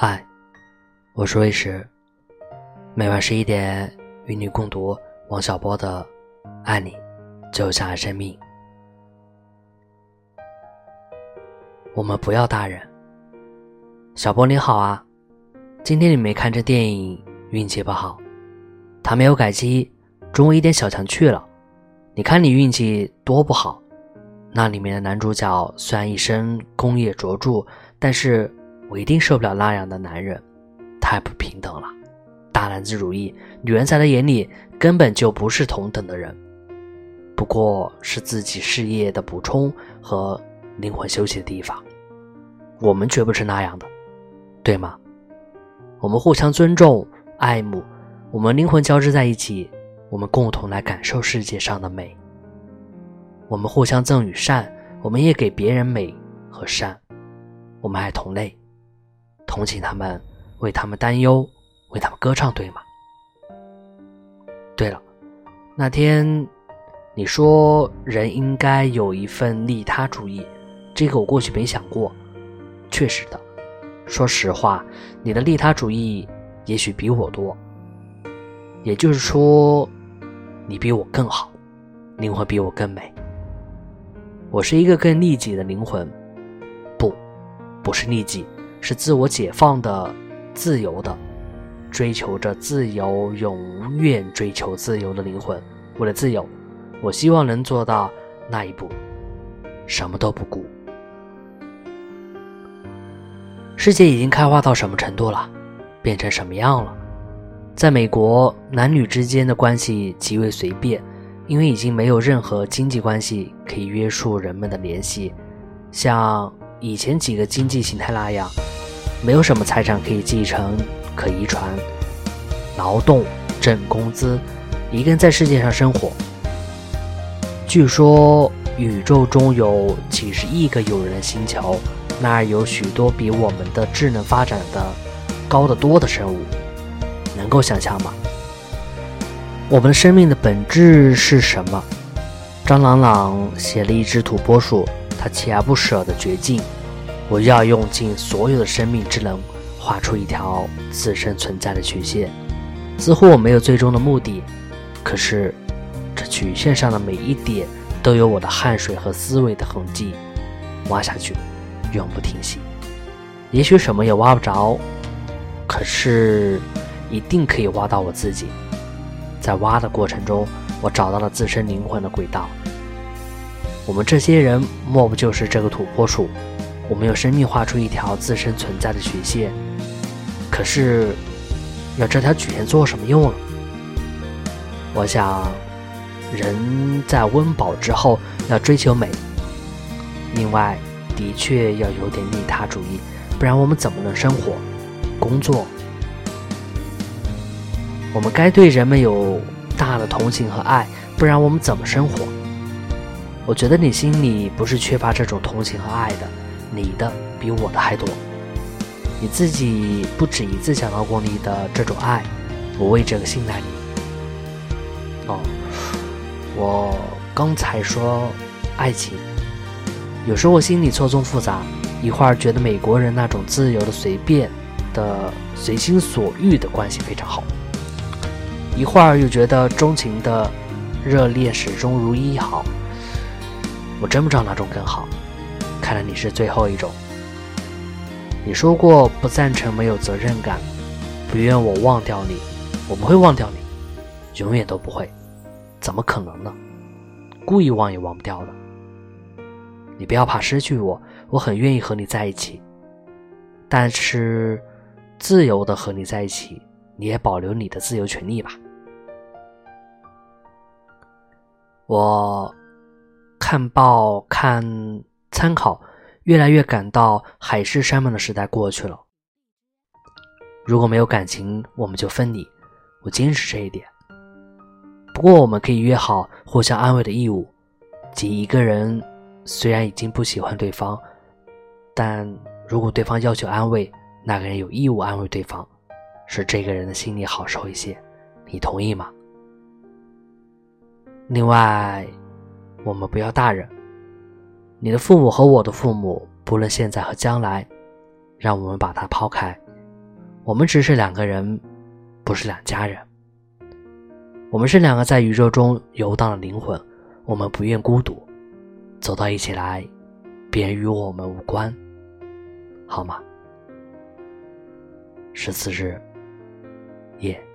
嗨，我是魏石。每晚十一点与你共读王小波的《爱你就像爱生命》。我们不要大人。小波你好啊，今天你没看这电影，运气不好。他没有改机，中午一点小强去了。你看你运气多不好。那里面的男主角虽然一身功业卓著，但是。我一定受不了那样的男人，太不平等了，大男子主义，女人在他眼里根本就不是同等的人，不过是自己事业的补充和灵魂休息的地方。我们绝不是那样的，对吗？我们互相尊重、爱慕，我们灵魂交织在一起，我们共同来感受世界上的美。我们互相赠予善，我们也给别人美和善。我们爱同类。同情他们，为他们担忧，为他们歌唱，对吗？对了，那天你说人应该有一份利他主义，这个我过去没想过。确实的，说实话，你的利他主义也许比我多。也就是说，你比我更好，灵魂比我更美。我是一个更利己的灵魂，不，不是利己。是自我解放的、自由的，追求着自由、永远追求自由的灵魂。为了自由，我希望能做到那一步，什么都不顾。世界已经开化到什么程度了？变成什么样了？在美国，男女之间的关系极为随便，因为已经没有任何经济关系可以约束人们的联系，像。以前几个经济形态那样，没有什么财产可以继承、可遗传。劳动挣工资，一个人在世界上生活。据说宇宙中有几十亿个有人的星球，那儿有许多比我们的智能发展的高得多的生物。能够想象吗？我们生命的本质是什么？张朗朗写了一只土拨鼠。他锲而不舍的绝境，我要用尽所有的生命之能，画出一条自身存在的曲线。似乎我没有最终的目的，可是这曲线上的每一点都有我的汗水和思维的痕迹。挖下去，永不停息。也许什么也挖不着，可是一定可以挖到我自己。在挖的过程中，我找到了自身灵魂的轨道。我们这些人莫不就是这个土拨鼠？我们用生命画出一条自身存在的曲线，可是要这条曲线做什么用呢？我想，人在温饱之后要追求美，另外的确要有点利他主义，不然我们怎么能生活、工作？我们该对人们有大的同情和爱，不然我们怎么生活？我觉得你心里不是缺乏这种同情和爱的，你的比我的还多。你自己不止一次想到过你的这种爱，我为这个信赖你。哦，我刚才说爱情，有时候我心里错综复杂，一会儿觉得美国人那种自由的、随便的、随心所欲的关系非常好，一会儿又觉得钟情的、热烈、始终如一好。我真不知道哪种更好，看来你是最后一种。你说过不赞成没有责任感，不愿我忘掉你，我不会忘掉你，永远都不会，怎么可能呢？故意忘也忘不掉的。你不要怕失去我，我很愿意和你在一起，但是自由的和你在一起，你也保留你的自由权利吧。我。看报看参考，越来越感到海誓山盟的时代过去了。如果没有感情，我们就分离。我坚持这一点。不过我们可以约好互相安慰的义务，即一个人虽然已经不喜欢对方，但如果对方要求安慰，那个人有义务安慰对方，使这个人的心里好受一些。你同意吗？另外。我们不要大人，你的父母和我的父母，不论现在和将来，让我们把它抛开，我们只是两个人，不是两家人。我们是两个在宇宙中游荡的灵魂，我们不愿孤独，走到一起来，别人与我们无关，好吗？十四日夜。